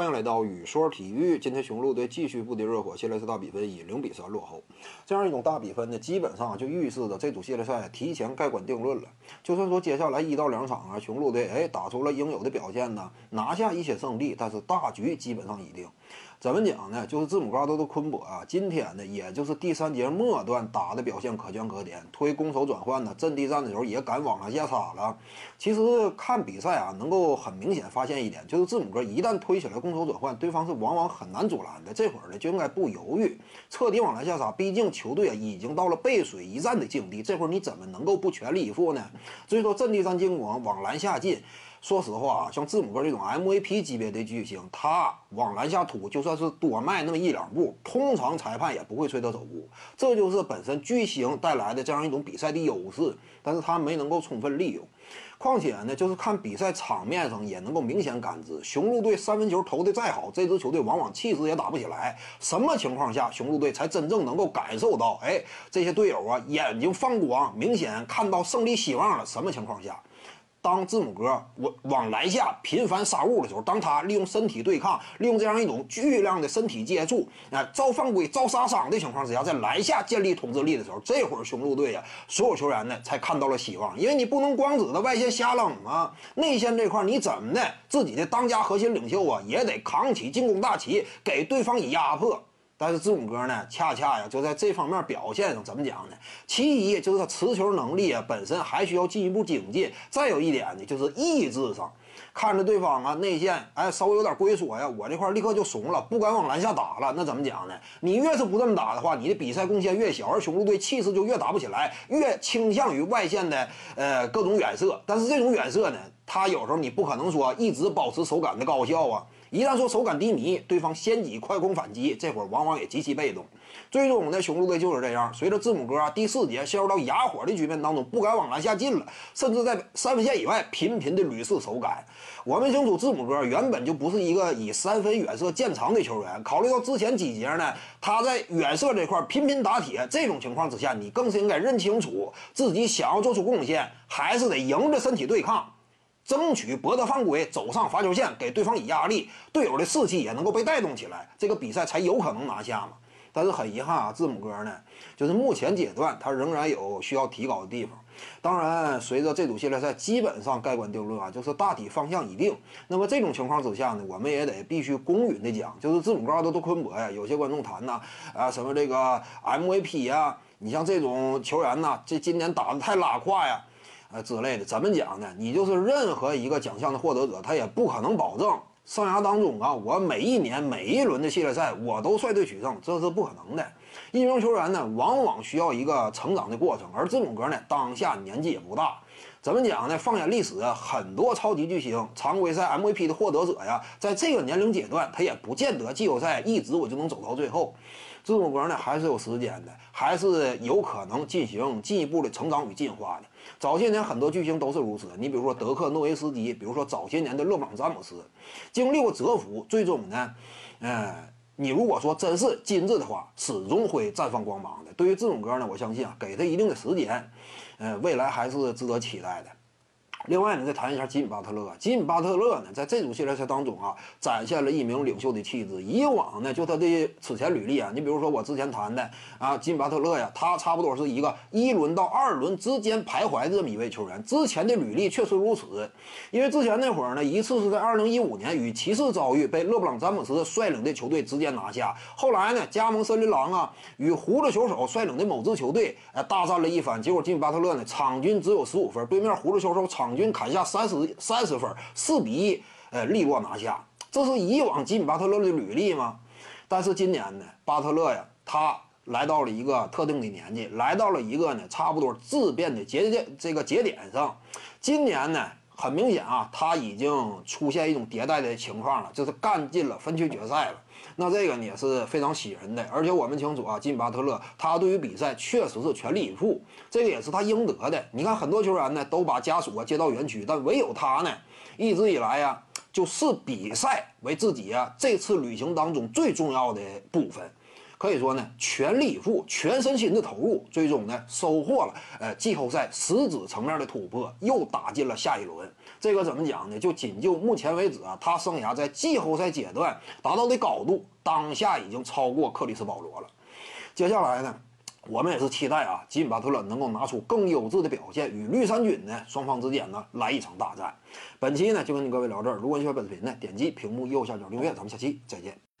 欢迎来到雨说体育。今天雄鹿队继续不敌热火，系列赛大比分以零比三落后。这样一种大比分呢，基本上就预示着这组系列赛提前盖棺定论了。就算说接下来一到两场啊，雄鹿队哎打出了应有的表现呢，拿下一些胜利，但是大局基本上已定。怎么讲呢？就是字母哥都的昆博啊，今天呢，也就是第三节末段打的表现可圈可点，推攻守转换呢，阵地战的时候也敢往篮下杀了。其实看比赛啊，能够很明显发现一点，就是字母哥一旦推起来攻守转换，对方是往往很难阻拦的。这会儿呢，就应该不犹豫，彻底往篮下杀。毕竟球队啊已经到了背水一战的境地，这会儿你怎么能够不全力以赴呢？所以说，阵地战进攻往篮下进。说实话啊，像字母哥这种 MVP 级别的巨星，他往篮下突，就算是多迈那么一两步，通常裁判也不会吹他走步。这就是本身巨星带来的这样一种比赛的优势，但是他没能够充分利用。况且呢，就是看比赛场面上也能够明显感知，雄鹿队三分球投的再好，这支球队往往气势也打不起来。什么情况下雄鹿队才真正能够感受到，哎，这些队友啊眼睛放光，明显看到胜利希望了？什么情况下？当字母哥往往篮下频繁杀入的时候，当他利用身体对抗，利用这样一种巨量的身体接触，啊，造犯规、造杀伤的情况之下，在篮下建立统治力的时候，这会儿雄鹿队呀，所有球员呢才看到了希望。因为你不能光指着外线瞎扔啊，内线这块你怎么的，自己的当家核心领袖啊，也得扛起进攻大旗，给对方以压迫。但是字母哥呢，恰恰呀就在这方面表现上怎么讲呢？其一就是他持球能力啊本身还需要进一步精进。再有一点呢，就是意志上，看着对方啊内线哎稍微有点龟缩呀，我这块立刻就怂了，不敢往篮下打了。那怎么讲呢？你越是不这么打的话，你的比赛贡献越小，而雄鹿队气势就越打不起来，越倾向于外线的呃各种远射。但是这种远射呢，他有时候你不可能说一直保持手感的高效啊。一旦说手感低迷，对方先挤快攻反击，这会儿往往也极其被动。最终呢，雄鹿队就是这样，随着字母哥第四节陷入到哑火的局面当中，不敢往篮下进了，甚至在三分线以外频频的屡试手感。我们清楚，字母哥原本就不是一个以三分远射见长的球员。考虑到之前几节呢，他在远射这块频频打铁，这种情况之下，你更是应该认清楚自己想要做出贡献，还是得迎着身体对抗。争取博得犯规，走上罚球线，给对方以压力，队友的士气也能够被带动起来，这个比赛才有可能拿下嘛。但是很遗憾啊，字母哥呢，就是目前阶段他仍然有需要提高的地方。当然，随着这组系列赛基本上盖棺定论啊，就是大体方向已定。那么这种情况之下呢，我们也得必须公允的讲，就是字母哥都都昆博呀。有些观众谈呐，啊什么这个 MVP 呀，你像这种球员呐，这今年打的太拉胯呀。啊之类的，怎么讲呢？你就是任何一个奖项的获得者，他也不可能保证生涯当中啊，我每一年每一轮的系列赛我都率队取胜，这是不可能的。一名球员呢，往往需要一个成长的过程，而字母哥呢，当下年纪也不大。怎么讲呢？放眼历史啊，很多超级巨星、常规赛 MVP 的获得者呀，在这个年龄阶段，他也不见得季后赛一直我就能走到最后。字母哥呢，还是有时间的，还是有可能进行进一步的成长与进化的。早些年很多巨星都是如此，你比如说德克诺维斯基，比如说早些年的勒布朗詹姆斯，经历过蛰伏，最终呢，嗯，你如果说真是金子的话，始终会绽放光芒的。对于这种歌呢，我相信啊，给他一定的时间。呃，未来还是值得期待的。另外呢，再谈一下吉米巴特勒。吉米巴特勒呢，在这组系列赛当中啊，展现了一名领袖的气质。以往呢，就他的此前履历啊，你比如说我之前谈的啊，吉米巴特勒呀，他差不多是一个一轮到二轮之间徘徊这么一位球员。之前的履历确实如此，因为之前那会儿呢，一次是在二零一五年与骑士遭遇，被勒布朗詹姆斯率领的球队直接拿下。后来呢，加盟森林狼啊，与胡子球手率领的某支球队呃大战了一番，结果吉米巴特勒呢，场均只有十五分，对面胡子球手场。均砍下三十三十分，四比一，呃，利落拿下。这是以往吉米巴特勒的履历吗？但是今年呢，巴特勒呀，他来到了一个特定的年纪，来到了一个呢差不多质变的节点这个节点上。今年呢，很明显啊，他已经出现一种迭代的情况了，就是干进了分区决赛了。那这个也是非常喜人的，而且我们清楚啊，金巴特勒他对于比赛确实是全力以赴，这个也是他应得的。你看很多球员呢都把家属啊接到园区，但唯有他呢，一直以来呀就视比赛为自己啊这次旅行当中最重要的部分，可以说呢全力以赴、全身心的投入，最终呢收获了呃季后赛实质层面的突破，又打进了下一轮。这个怎么讲呢？就仅就目前为止啊，他生涯在季后赛阶段达到的高度，当下已经超过克里斯保罗了。接下来呢，我们也是期待啊，吉米巴特勒能够拿出更优质的表现，与绿衫军呢双方之间呢来一场大战。本期呢就跟各位聊这儿，如果你喜欢本视频呢，点击屏幕右下角订阅，咱们下期再见。